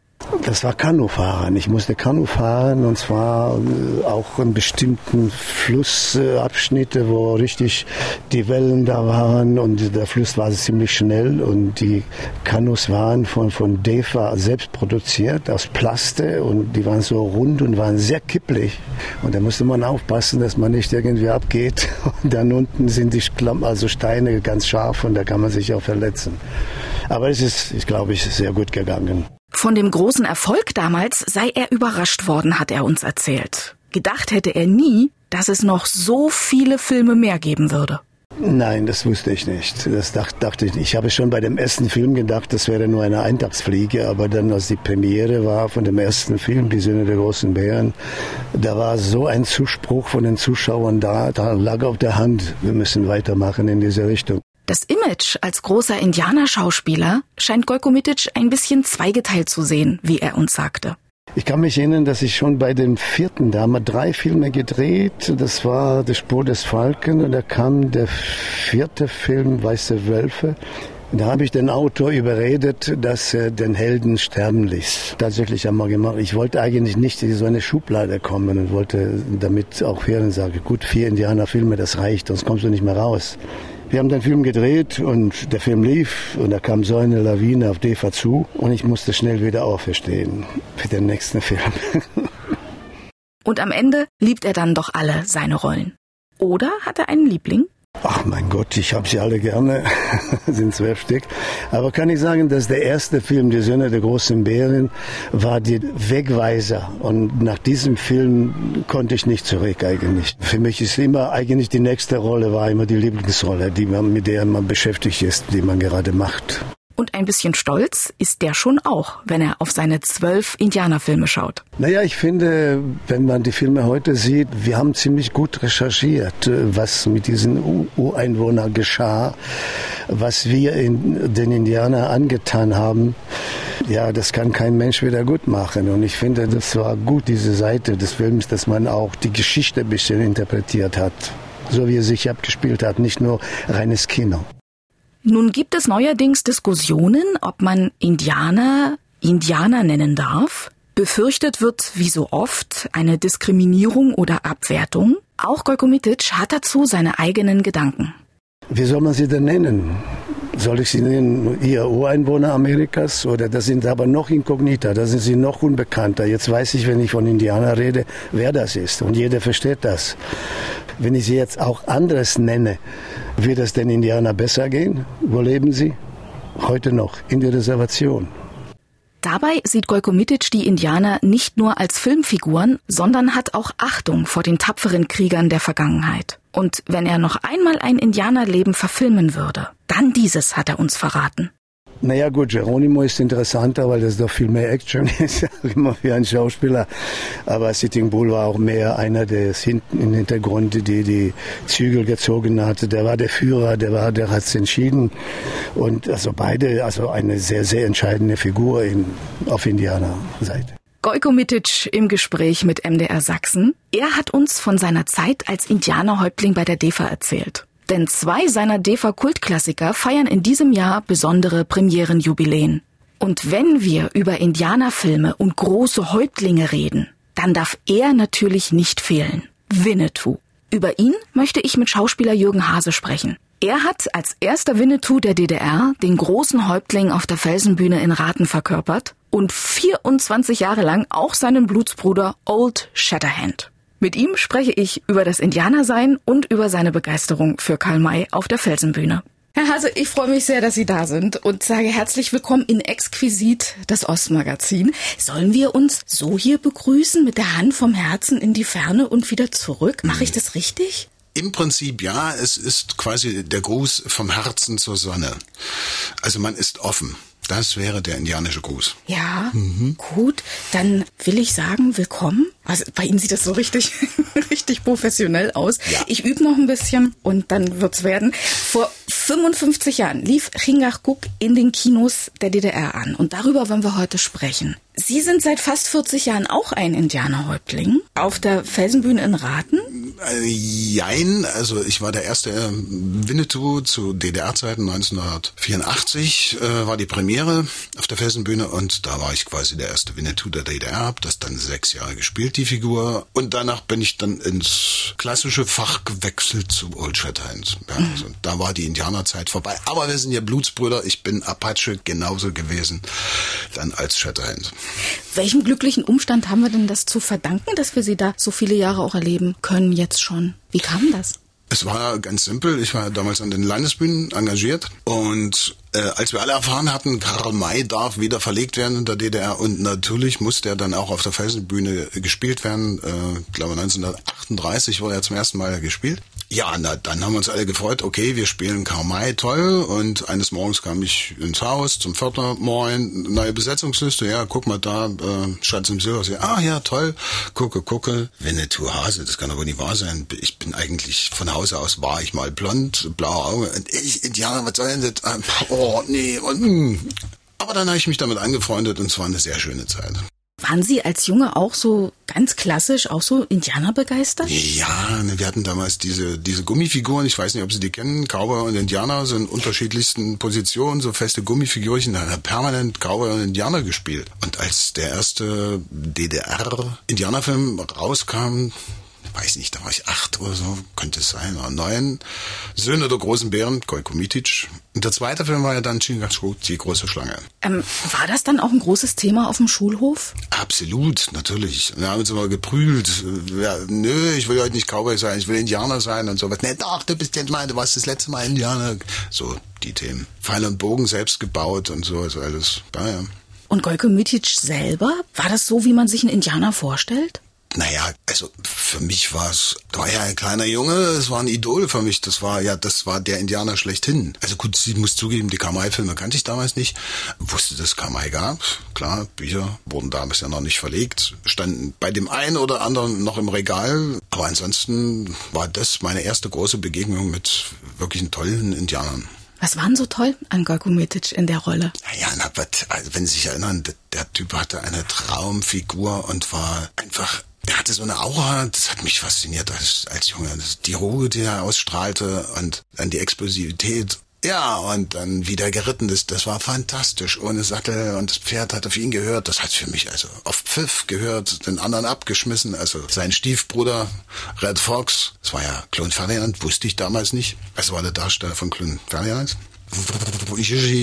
Das war Kanufahren. Ich musste Kanu fahren und zwar äh, auch in bestimmten Flussabschnitte, wo richtig die Wellen da waren und der Fluss war ziemlich schnell und die Kanus waren von, von Defa selbst produziert aus Plaste und die waren so rund und waren sehr kipplig. Und da musste man aufpassen, dass man nicht irgendwie abgeht. Und dann unten sind die Klamm, also Steine ganz scharf und da kann man sich auch verletzen. Aber es ist, ich glaube ich, sehr gut gegangen. Von dem großen Erfolg damals sei er überrascht worden, hat er uns erzählt. Gedacht hätte er nie, dass es noch so viele Filme mehr geben würde. Nein, das wusste ich nicht. Das dachte ich. Ich habe schon bei dem ersten Film gedacht, das wäre nur eine Eintagsfliege, aber dann, als die Premiere war von dem ersten Film, Die Söhne der großen Bären, da war so ein Zuspruch von den Zuschauern da, da lag auf der Hand, wir müssen weitermachen in diese Richtung. Das Image als großer Indianerschauspieler scheint Gojko Mitic ein bisschen zweigeteilt zu sehen, wie er uns sagte. Ich kann mich erinnern, dass ich schon bei dem vierten, da haben wir drei Filme gedreht. Das war Die Spur des Falken und da kam der vierte Film Weiße Wölfe. Da habe ich den Autor überredet, dass er den Helden sterben ließ. Tatsächlich haben wir gemacht. Ich wollte eigentlich nicht in so eine Schublade kommen und wollte damit auch hören, sage, gut, vier Indianerfilme, das reicht, sonst kommst du nicht mehr raus. Wir haben den Film gedreht und der Film lief und da kam so eine Lawine auf Deva zu und ich musste schnell wieder auferstehen für den nächsten Film. und am Ende liebt er dann doch alle seine Rollen. Oder hat er einen Liebling? Ach mein Gott, ich habe sie alle gerne, sind zwölf Stück. Aber kann ich sagen, dass der erste Film, Die Söhne der großen Bären, war die Wegweiser. Und nach diesem Film konnte ich nicht zurück eigentlich. Für mich ist immer eigentlich die nächste Rolle, war immer die Lieblingsrolle, die man, mit der man beschäftigt ist, die man gerade macht. Und ein bisschen stolz ist der schon auch, wenn er auf seine zwölf Indianerfilme schaut. Naja, ich finde, wenn man die Filme heute sieht, wir haben ziemlich gut recherchiert, äh, was mit diesen Ureinwohnern geschah, was wir in den Indianern angetan haben. Ja, das kann kein Mensch wieder gut machen. Und ich finde, das war gut, diese Seite des Films, dass man auch die Geschichte ein bisschen interpretiert hat. So wie es sich abgespielt hat, nicht nur reines Kino. Nun gibt es neuerdings Diskussionen, ob man Indianer Indianer nennen darf. Befürchtet wird, wie so oft, eine Diskriminierung oder Abwertung. Auch Gojko Mitic hat dazu seine eigenen Gedanken. Wie soll man sie denn nennen? Soll ich sie nennen, ihr Ureinwohner Amerikas? Oder das sind aber noch inkognita, da sind sie noch unbekannter. Jetzt weiß ich, wenn ich von Indianer rede, wer das ist. Und jeder versteht das. Wenn ich sie jetzt auch anderes nenne, wird es den Indianern besser gehen? Wo leben sie? Heute noch in der Reservation. Dabei sieht Gojko Mitic die Indianer nicht nur als Filmfiguren, sondern hat auch Achtung vor den tapferen Kriegern der Vergangenheit. Und wenn er noch einmal ein Indianerleben verfilmen würde, dann dieses hat er uns verraten. Naja gut, Geronimo ist interessanter, weil das doch viel mehr Action ist, immer wie ein Schauspieler. Aber Sitting Bull war auch mehr einer, der hinten im Hintergrund die die Zügel gezogen hatte. Der war der Führer, der war, der hat es entschieden. Und also beide, also eine sehr, sehr entscheidende Figur in, auf Indianerseite. Gojko Mitic im Gespräch mit MDR Sachsen. Er hat uns von seiner Zeit als Indianerhäuptling bei der DEFA erzählt. Denn zwei seiner DEFA-Kultklassiker feiern in diesem Jahr besondere Premierenjubiläen. Und wenn wir über Indianerfilme und große Häuptlinge reden, dann darf er natürlich nicht fehlen. Winnetou. Über ihn möchte ich mit Schauspieler Jürgen Hase sprechen. Er hat als erster Winnetou der DDR den großen Häuptling auf der Felsenbühne in Raten verkörpert und 24 Jahre lang auch seinen Blutsbruder Old Shatterhand. Mit ihm spreche ich über das Indianersein und über seine Begeisterung für Karl May auf der Felsenbühne. Herr Hase, ich freue mich sehr, dass Sie da sind und sage herzlich willkommen in Exquisit, das Ostmagazin. Sollen wir uns so hier begrüßen, mit der Hand vom Herzen in die Ferne und wieder zurück? Mache ich das richtig? Im Prinzip ja, es ist quasi der Gruß vom Herzen zur Sonne. Also man ist offen. Das wäre der indianische Gruß. Ja, mhm. gut. Dann will ich sagen, willkommen. Also bei Ihnen sieht das so richtig, richtig professionell aus. Ja. Ich übe noch ein bisschen und dann wird's werden. Vor 55 Jahren lief Chingachgook in den Kinos der DDR an und darüber wollen wir heute sprechen. Sie sind seit fast 40 Jahren auch ein Indianerhäuptling auf der Felsenbühne in Raten? Äh, jein, also ich war der erste äh, Winnetou zu DDR-Zeiten 1984 äh, war die Premiere auf der Felsenbühne und da war ich quasi der erste Winnetou der DDR, hab das dann sechs Jahre gespielt, die Figur und danach bin ich dann ins klassische Fach gewechselt zu Old Shatterhand. Ja, mhm. also da war die Indianerzeit vorbei, aber wir sind ja Blutsbrüder, ich bin Apache genauso gewesen dann als Shatterhand. Welchem glücklichen Umstand haben wir denn das zu verdanken, dass wir Sie da so viele Jahre auch erleben können jetzt schon? Wie kam das? Es war ganz simpel. Ich war damals an den Landesbühnen engagiert und äh, als wir alle erfahren hatten, Karl May darf wieder verlegt werden in der DDR und natürlich musste er dann auch auf der Felsenbühne gespielt werden. Äh, ich glaube 1938 wurde er zum ersten Mal gespielt. Ja, na, dann haben wir uns alle gefreut, okay, wir spielen Karl May, toll. Und eines Morgens kam ich ins Haus zum Pförtner, moin, neue Besetzungsliste, ja, guck mal da, äh, Schatz im Silber, ah ja, toll, gucke, gucke, Winnetou Hase, das kann aber nicht wahr sein. Ich bin eigentlich, von Hause aus war ich mal blond, blaue Augen, und ich, Indianer, was soll denn das? Ähm, oh, nee, und. Hm. Aber dann habe ich mich damit angefreundet und es war eine sehr schöne Zeit. Waren Sie als Junge auch so ganz klassisch, auch so Indianer begeistert? Ja, ne, wir hatten damals diese, diese Gummifiguren, ich weiß nicht, ob Sie die kennen, Cowboy und Indianer, so in unterschiedlichsten Positionen, so feste Gummifigurchen, da hat permanent Cowboy und Indianer gespielt. Und als der erste DDR-Indianerfilm rauskam, weiß nicht, da war ich acht oder so, könnte es sein, oder neun. Söhne der großen Bären, Gojko Mitic. Und der zweite Film war ja dann Chingachgook, die große Schlange. Ähm, war das dann auch ein großes Thema auf dem Schulhof? Absolut, natürlich. Wir haben uns immer geprügelt. Ja, nö, ich will heute nicht Cowboy sein, ich will Indianer sein und so was. Nee, doch, du bist jetzt mal, du warst das letzte Mal Indianer. So, die Themen. Pfeil und Bogen selbst gebaut und so, also alles. Ja, ja. Und Gojko Mitic selber, war das so, wie man sich einen Indianer vorstellt? Naja, also für mich war es, da war ja ein kleiner Junge, es war ein Idol für mich. Das war ja, das war der Indianer schlechthin. Also gut, sie muss zugeben, die Kamai-Filme kannte ich damals nicht. Wusste, dass es Kamai gab. Klar, Bücher wurden damals ja noch nicht verlegt, standen bei dem einen oder anderen noch im Regal. Aber ansonsten war das meine erste große Begegnung mit wirklichen tollen Indianern. Was waren so toll an Gorko Mitic in der Rolle? Naja, na, also wenn Sie sich erinnern, der, der Typ hatte eine Traumfigur und war einfach der hatte so eine Aura, das hat mich fasziniert als, als Junge. Die Ruhe, die er ausstrahlte und dann die Explosivität. Ja, und dann wieder geritten ist, das war fantastisch. Ohne Sattel und das Pferd hat auf ihn gehört. Das hat für mich also auf Pfiff gehört, den anderen abgeschmissen. Also sein Stiefbruder Red Fox, das war ja Klon Ferdinand, wusste ich damals nicht. Also war der Darsteller von Klon Ferdinand.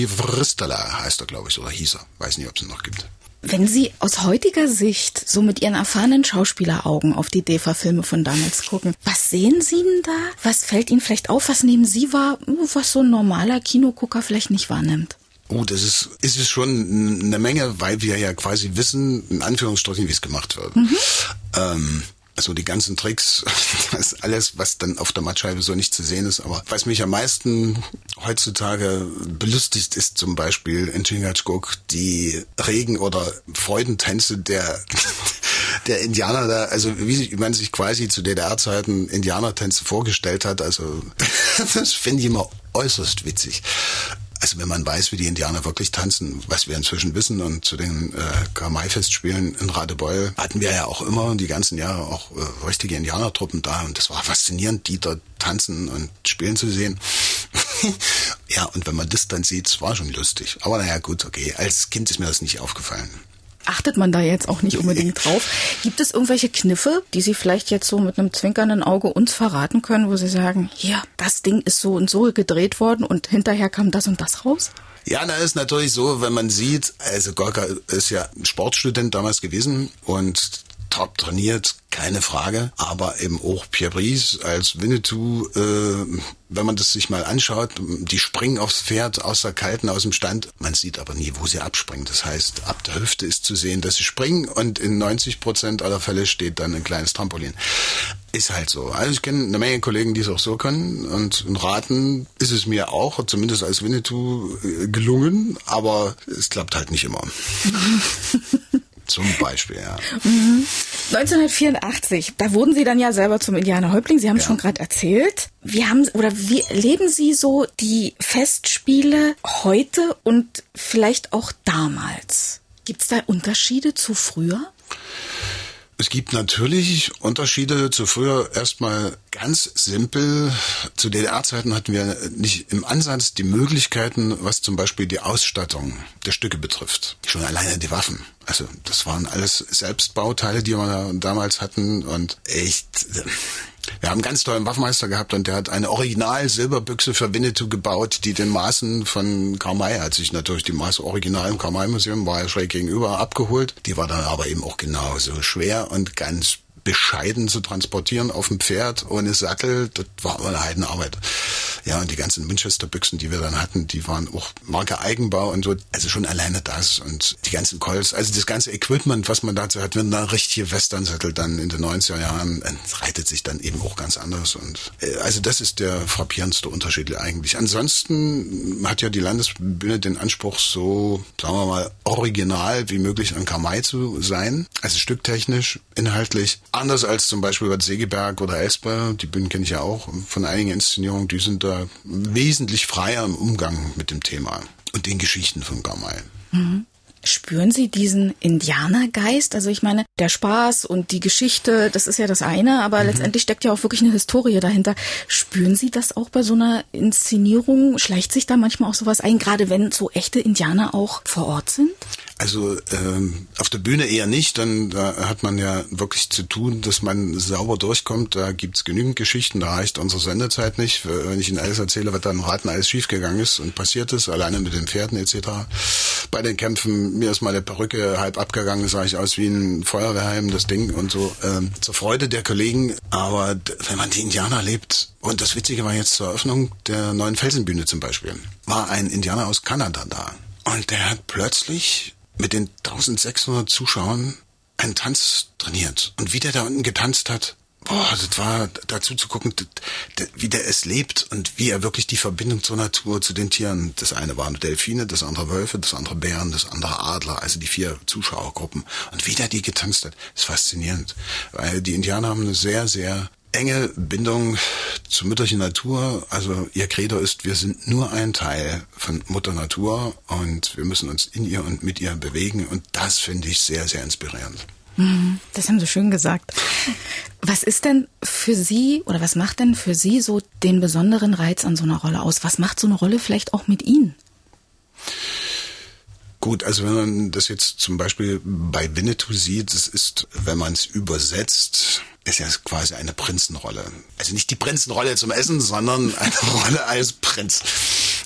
Vristala heißt er, glaube ich, oder hieß er. Weiß nicht, ob es ihn noch gibt. Wenn Sie aus heutiger Sicht so mit Ihren erfahrenen Schauspieleraugen auf die DEFA-Filme von damals gucken, was sehen Sie denn da? Was fällt Ihnen vielleicht auf? Was nehmen Sie wahr, was so ein normaler Kinogucker vielleicht nicht wahrnimmt? Oh, das ist, ist es schon eine Menge, weil wir ja quasi wissen, in Anführungsstrichen, wie es gemacht wird. Mhm. Ähm, also die ganzen Tricks, das ist alles, was dann auf der Mattscheibe so nicht zu sehen ist. Aber was mich am meisten heutzutage belustigt, ist zum Beispiel in Chingachgook die Regen- oder Freudentänze der der Indianer da, also wie man sich quasi zu DDR-Zeiten Indianertänze vorgestellt hat, also das finde ich immer äußerst witzig. Also wenn man weiß, wie die Indianer wirklich tanzen, was wir inzwischen wissen und zu den äh, Kamai-Festspielen in Radebeul hatten wir ja auch immer die ganzen Jahre auch äh, richtige Indianertruppen da und das war faszinierend, die dort tanzen und spielen zu sehen. ja, und wenn man das dann sieht, es war schon lustig. Aber naja, gut, okay. Als Kind ist mir das nicht aufgefallen achtet man da jetzt auch nicht unbedingt drauf. Gibt es irgendwelche Kniffe, die Sie vielleicht jetzt so mit einem zwinkernden Auge uns verraten können, wo Sie sagen, ja, das Ding ist so und so gedreht worden und hinterher kam das und das raus? Ja, da ist natürlich so, wenn man sieht, also Gorka ist ja ein Sportstudent damals gewesen und top trainiert, keine Frage. Aber eben auch Pierre Brice als Winnetou, äh, wenn man das sich mal anschaut, die springen aufs Pferd aus der Kalten, aus dem Stand. Man sieht aber nie, wo sie abspringen. Das heißt, ab der Hüfte ist zu sehen, dass sie springen und in 90 Prozent aller Fälle steht dann ein kleines Trampolin. Ist halt so. Also ich kenne eine Menge Kollegen, die es auch so können und Raten ist es mir auch, zumindest als Winnetou, äh, gelungen, aber es klappt halt nicht immer. Zum Beispiel, ja. Mhm. 1984, da wurden Sie dann ja selber zum Indianerhäuptling. Sie haben ja. schon gerade erzählt. Wie haben oder wie leben Sie so die Festspiele heute und vielleicht auch damals? Gibt es da Unterschiede zu früher? Es gibt natürlich Unterschiede zu früher. Erstmal ganz simpel. Zu DDR-Zeiten hatten wir nicht im Ansatz die Möglichkeiten, was zum Beispiel die Ausstattung der Stücke betrifft. Schon alleine die Waffen. Also das waren alles Selbstbauteile, die wir damals hatten und echt wir haben einen ganz tollen Waffenmeister gehabt und der hat eine Original Silberbüchse für Winnetou gebaut, die den Maßen von Karmai, hat sich natürlich die Maße original im Karmai Museum, war ja schräg gegenüber, abgeholt. Die war dann aber eben auch genauso schwer und ganz bescheiden zu transportieren auf dem Pferd ohne Sattel, das war eine Heidenarbeit. Ja, und die ganzen Winchester-Büchsen, die wir dann hatten, die waren auch Marke Eigenbau und so. Also schon alleine das und die ganzen Colts, also das ganze Equipment, was man dazu hat, wenn da richtige Western-Sattel dann in den 90er Jahren, reitet sich dann eben auch ganz anders. Und äh, also das ist der frappierendste Unterschied eigentlich. Ansonsten hat ja die Landesbühne den Anspruch, so, sagen wir mal, original wie möglich an Kamai zu sein. Also stücktechnisch, inhaltlich. Anders als zum Beispiel Bad Segeberg oder Esper, die Bühnen kenne ich ja auch von einigen Inszenierungen, die sind da wesentlich freier im Umgang mit dem Thema und den Geschichten von Gamay. Mhm. Spüren Sie diesen Indianergeist? Also ich meine, der Spaß und die Geschichte, das ist ja das eine, aber mhm. letztendlich steckt ja auch wirklich eine Historie dahinter. Spüren Sie das auch bei so einer Inszenierung? Schleicht sich da manchmal auch sowas ein, gerade wenn so echte Indianer auch vor Ort sind? Also ähm, auf der Bühne eher nicht, dann da hat man ja wirklich zu tun, dass man sauber durchkommt. Da gibt's genügend Geschichten, da reicht unsere Sendezeit nicht. Wenn ich Ihnen alles erzähle, was da im Raten alles schiefgegangen ist und passiert ist, alleine mit den Pferden etc. Bei den Kämpfen, mir ist meine Perücke halb abgegangen, sah ich aus wie ein Feuerwehrheim, das Ding und so. Ähm, zur Freude der Kollegen, aber wenn man die Indianer lebt, und das Witzige war jetzt zur Eröffnung der neuen Felsenbühne zum Beispiel, war ein Indianer aus Kanada da. Und der hat plötzlich mit den 1600 Zuschauern einen Tanz trainiert. Und wie der da unten getanzt hat, boah, das war dazu zu gucken, wie der es lebt und wie er wirklich die Verbindung zur Natur, zu den Tieren, das eine waren Delfine, das andere Wölfe, das andere Bären, das andere Adler, also die vier Zuschauergruppen. Und wie der die getanzt hat, ist faszinierend. Weil die Indianer haben eine sehr, sehr enge Bindung zur mütterlichen Natur. Also ihr Credo ist, wir sind nur ein Teil von Mutter Natur und wir müssen uns in ihr und mit ihr bewegen. Und das finde ich sehr, sehr inspirierend. Mhm. Das haben Sie schön gesagt. Was ist denn für Sie oder was macht denn für Sie so den besonderen Reiz an so einer Rolle aus? Was macht so eine Rolle vielleicht auch mit Ihnen? Gut, also wenn man das jetzt zum Beispiel bei Winnetou sieht, das ist, wenn man es übersetzt, ist ja quasi eine Prinzenrolle. Also nicht die Prinzenrolle zum Essen, sondern eine Rolle als Prinz.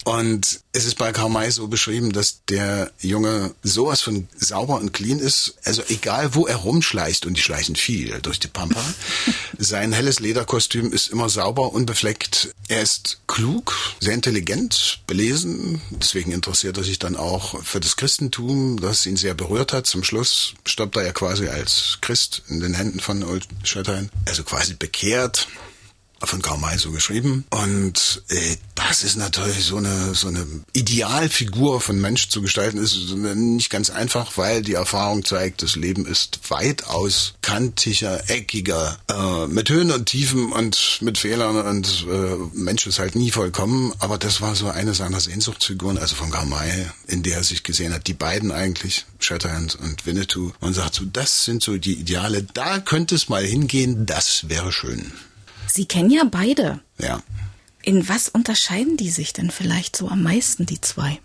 Und es ist bei Karl May so beschrieben, dass der Junge sowas von sauber und clean ist. Also egal, wo er rumschleicht, und die schleichen viel durch die Pampa, sein helles Lederkostüm ist immer sauber, unbefleckt. Er ist klug, sehr intelligent, belesen. Deswegen interessiert er sich dann auch für das Christentum, das ihn sehr berührt hat. Zum Schluss stoppt er ja quasi als Christ in den Händen von Old Shatterhand. Also quasi bekehrt von Karl May so geschrieben. Und äh, das ist natürlich so eine so eine Idealfigur von Mensch zu gestalten, ist nicht ganz einfach, weil die Erfahrung zeigt, das Leben ist weitaus kantiger, eckiger, äh, mit Höhen und Tiefen und mit Fehlern und äh, Mensch ist halt nie vollkommen. Aber das war so eine seiner Sehnsuchtsfiguren, also von Karl May, in der er sich gesehen hat. Die beiden eigentlich, Shatterhand und Winnetou. Man sagt so, das sind so die Ideale. Da könnte es mal hingehen. Das wäre schön. Sie kennen ja beide. Ja. In was unterscheiden die sich denn vielleicht so am meisten, die zwei?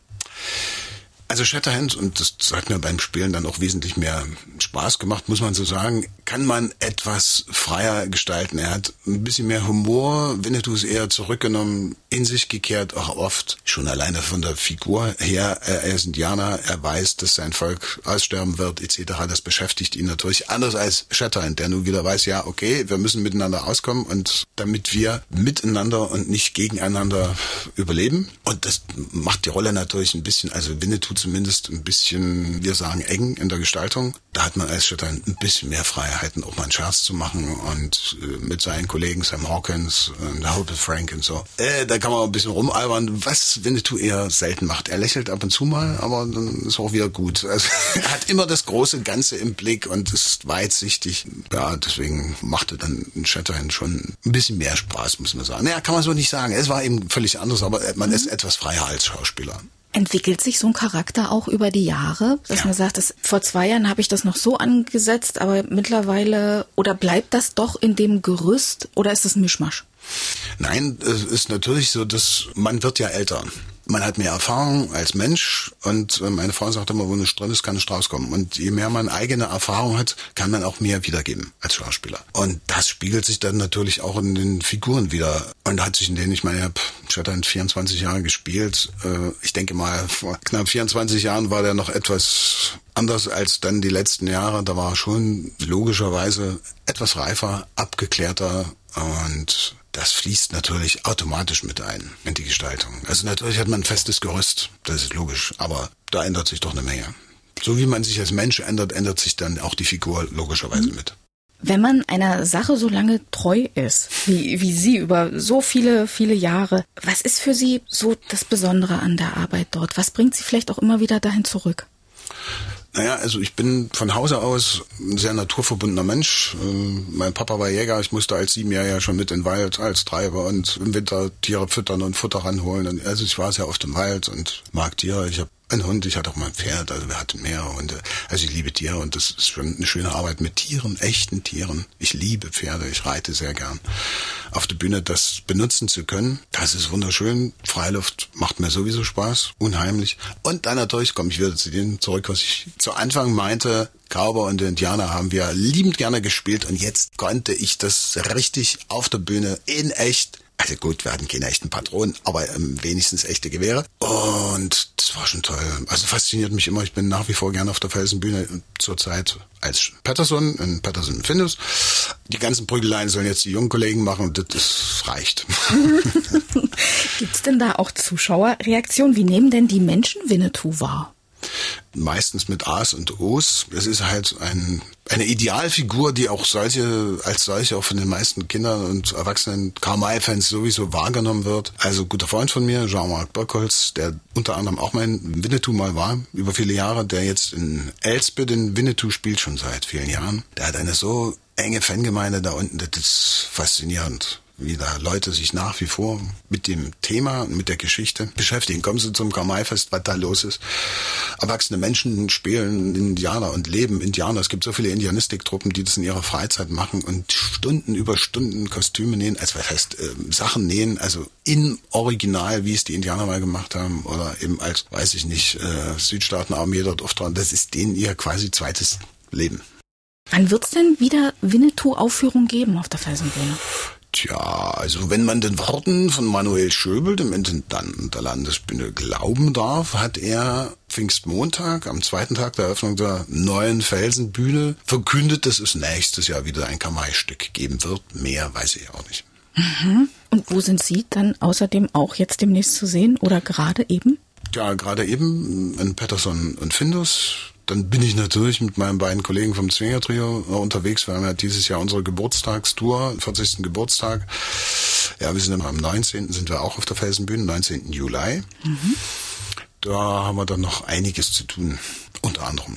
Also Shatterhand, und das hat mir beim Spielen dann auch wesentlich mehr Spaß gemacht, muss man so sagen, kann man etwas freier gestalten. Er hat ein bisschen mehr Humor, Winnetou ist eher zurückgenommen, in sich gekehrt, auch oft schon alleine von der Figur her. Er ist Indianer, er weiß, dass sein Volk aussterben wird, etc. Das beschäftigt ihn natürlich anders als Shatterhand, der nun wieder weiß, ja, okay, wir müssen miteinander auskommen und damit wir miteinander und nicht gegeneinander überleben. Und das macht die Rolle natürlich ein bisschen, also Winnetou zumindest ein bisschen, wir sagen, eng in der Gestaltung. Da hat man als Stadt ein bisschen mehr Freiheiten, auch mal einen Scherz zu machen und äh, mit seinen Kollegen Sam Hawkins und Hope Frank und so. Äh, da kann man ein bisschen rumalbern, was Winnetou eher selten macht. Er lächelt ab und zu mal, aber dann ist auch wieder gut. Also, er hat immer das große Ganze im Blick und ist weitsichtig. Ja, deswegen machte dann Shatterhand schon ein bisschen mehr Spaß, muss man sagen. Naja, kann man so nicht sagen. Es war eben völlig anders, aber man ist etwas freier als Schauspieler. Entwickelt sich so ein Charakter auch über die Jahre, dass ja. man sagt, dass, vor zwei Jahren habe ich das noch so angesetzt, aber mittlerweile oder bleibt das doch in dem Gerüst oder ist es ein Mischmasch? Nein, es ist natürlich so, dass man wird ja älter man hat mehr Erfahrung als Mensch und äh, meine Frau sagt immer, wo nicht drin ist, kann nicht rauskommen. Und je mehr man eigene Erfahrung hat, kann man auch mehr wiedergeben als Schauspieler. Und das spiegelt sich dann natürlich auch in den Figuren wieder. Und hat sich in denen, ich meine, ich habe Shatterhand 24 Jahre gespielt. Äh, ich denke mal, vor knapp 24 Jahren war der noch etwas anders als dann die letzten Jahre. Da war er schon logischerweise etwas reifer, abgeklärter und das fließt natürlich automatisch mit ein in die Gestaltung. Also natürlich hat man ein festes Gerüst, das ist logisch, aber da ändert sich doch eine Menge. So wie man sich als Mensch ändert, ändert sich dann auch die Figur logischerweise mit. Wenn man einer Sache so lange treu ist, wie, wie Sie über so viele, viele Jahre, was ist für Sie so das Besondere an der Arbeit dort? Was bringt Sie vielleicht auch immer wieder dahin zurück? Naja, also ich bin von Hause aus ein sehr naturverbundener Mensch. Ähm, mein Papa war Jäger, ich musste als Siebenjähriger schon mit in den Wald als Treiber und im Winter Tiere füttern und Futter ranholen. Also ich war sehr oft im Wald und mag Tiere. Ich habe ein Hund, ich hatte auch mal ein Pferd, also wir hatten mehrere Hunde. Also ich liebe Tiere und das ist schon eine schöne Arbeit mit Tieren, echten Tieren. Ich liebe Pferde, ich reite sehr gern. Auf der Bühne das benutzen zu können, das ist wunderschön. Freiluft macht mir sowieso Spaß, unheimlich. Und dann natürlich komme ich wieder zu dem zurück, was ich zu Anfang meinte. Cowboy und Indianer haben wir liebend gerne gespielt und jetzt konnte ich das richtig auf der Bühne in echt also gut, wir hatten keine echten Patronen, aber ähm, wenigstens echte Gewehre. Und das war schon toll. Also fasziniert mich immer. Ich bin nach wie vor gerne auf der Felsenbühne zurzeit als Patterson in Patterson Findus. Die ganzen Prügeleien sollen jetzt die jungen Kollegen machen und das reicht. Gibt's denn da auch Zuschauerreaktionen? Wie nehmen denn die Menschen Winnetou wahr? Meistens mit A's und O's. Es ist halt ein, eine Idealfigur, die auch solche, als solche auch von den meisten Kindern und Erwachsenen Karl-May-Fans sowieso wahrgenommen wird. Also guter Freund von mir, Jean-Marc Böckholz, der unter anderem auch mein Winnetou mal war, über viele Jahre, der jetzt in Elspe den Winnetou spielt, schon seit vielen Jahren. Der hat eine so enge Fangemeinde da unten, das ist faszinierend wie da Leute sich nach wie vor mit dem Thema und mit der Geschichte beschäftigen. Kommen Sie zum Karmaifest, was da los ist. Erwachsene Menschen spielen Indianer und leben Indianer. Es gibt so viele Indianistiktruppen, die das in ihrer Freizeit machen und Stunden über Stunden Kostüme nähen, also was heißt äh, Sachen nähen, also in Original, wie es die Indianer mal gemacht haben oder eben als, weiß ich nicht, äh, Südstaatenarmee dort auftragen. Das ist denen ihr quasi zweites Leben. Wann wird's denn wieder Winnetou-Aufführung geben auf der Felsenbühne? Tja, also wenn man den Worten von Manuel Schöbel, dem Intendanten der Landesbühne, glauben darf, hat er Pfingstmontag, am zweiten Tag der Eröffnung der neuen Felsenbühne, verkündet, dass es nächstes Jahr wieder ein Kamai-Stück geben wird. Mehr weiß ich auch nicht. Mhm. Und wo sind Sie dann außerdem auch jetzt demnächst zu sehen oder gerade eben? Ja, gerade eben in Patterson und Findus dann bin ich natürlich mit meinen beiden Kollegen vom Zwinger Trio unterwegs. Wir haben ja dieses Jahr unsere Geburtstagstour, 40. Geburtstag. Ja, wir sind immer am 19. sind wir auch auf der Felsenbühne, 19. Juli. Mhm. Da haben wir dann noch einiges zu tun, unter anderem.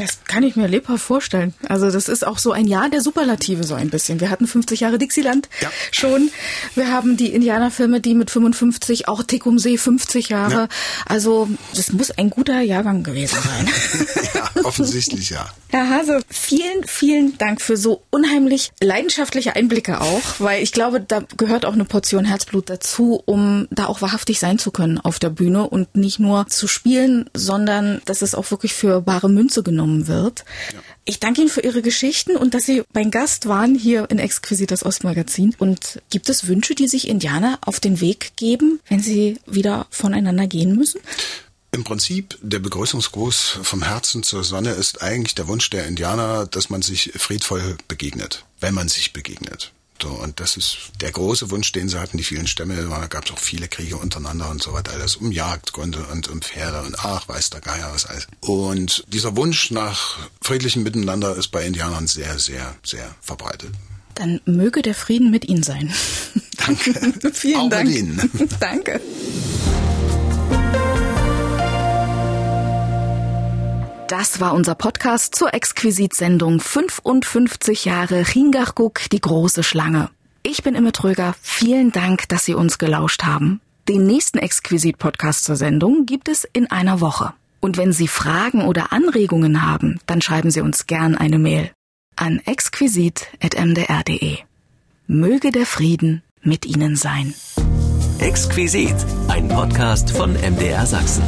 Das kann ich mir lebhaft vorstellen. Also das ist auch so ein Jahr der Superlative so ein bisschen. Wir hatten 50 Jahre Dixieland ja. schon. Wir haben die Indianerfilme, die mit 55, auch Tecumseh 50 Jahre. Ja. Also das muss ein guter Jahrgang gewesen sein. ja, offensichtlich ja. Herr Hase, vielen, vielen Dank für so unheimlich leidenschaftliche Einblicke auch, weil ich glaube, da gehört auch eine Portion Herzblut dazu, um da auch wahrhaftig sein zu können auf der Bühne und nicht nur zu spielen, sondern dass es auch wirklich für bare Münze genommen wahrgenommen wird. Ja. Ich danke Ihnen für Ihre Geschichten und dass Sie mein Gast waren hier in Exquisit das Ostmagazin. Und gibt es Wünsche, die sich Indianer auf den Weg geben, wenn sie wieder voneinander gehen müssen? Im Prinzip, der Begrüßungsgruß vom Herzen zur Sonne ist eigentlich der Wunsch der Indianer, dass man sich friedvoll begegnet, wenn man sich begegnet. So, und das ist der große Wunsch, den sie hatten, die vielen Stämme. Da gab es auch viele Kriege untereinander und so weiter, alles um Jagdgründe und um Pferde und ach, weiß der Geier was alles. Und dieser Wunsch nach friedlichem Miteinander ist bei Indianern sehr, sehr, sehr verbreitet. Dann möge der Frieden mit Ihnen sein. Danke. Vielen auch Dank. Mit Ihnen. Danke. Das war unser Podcast zur Exquisit-Sendung 55 Jahre Ringarguk, die große Schlange. Ich bin Imme Tröger. Vielen Dank, dass Sie uns gelauscht haben. Den nächsten Exquisit-Podcast zur Sendung gibt es in einer Woche. Und wenn Sie Fragen oder Anregungen haben, dann schreiben Sie uns gern eine Mail an exquisit.mdr.de. Möge der Frieden mit Ihnen sein. Exquisit, ein Podcast von MDR Sachsen.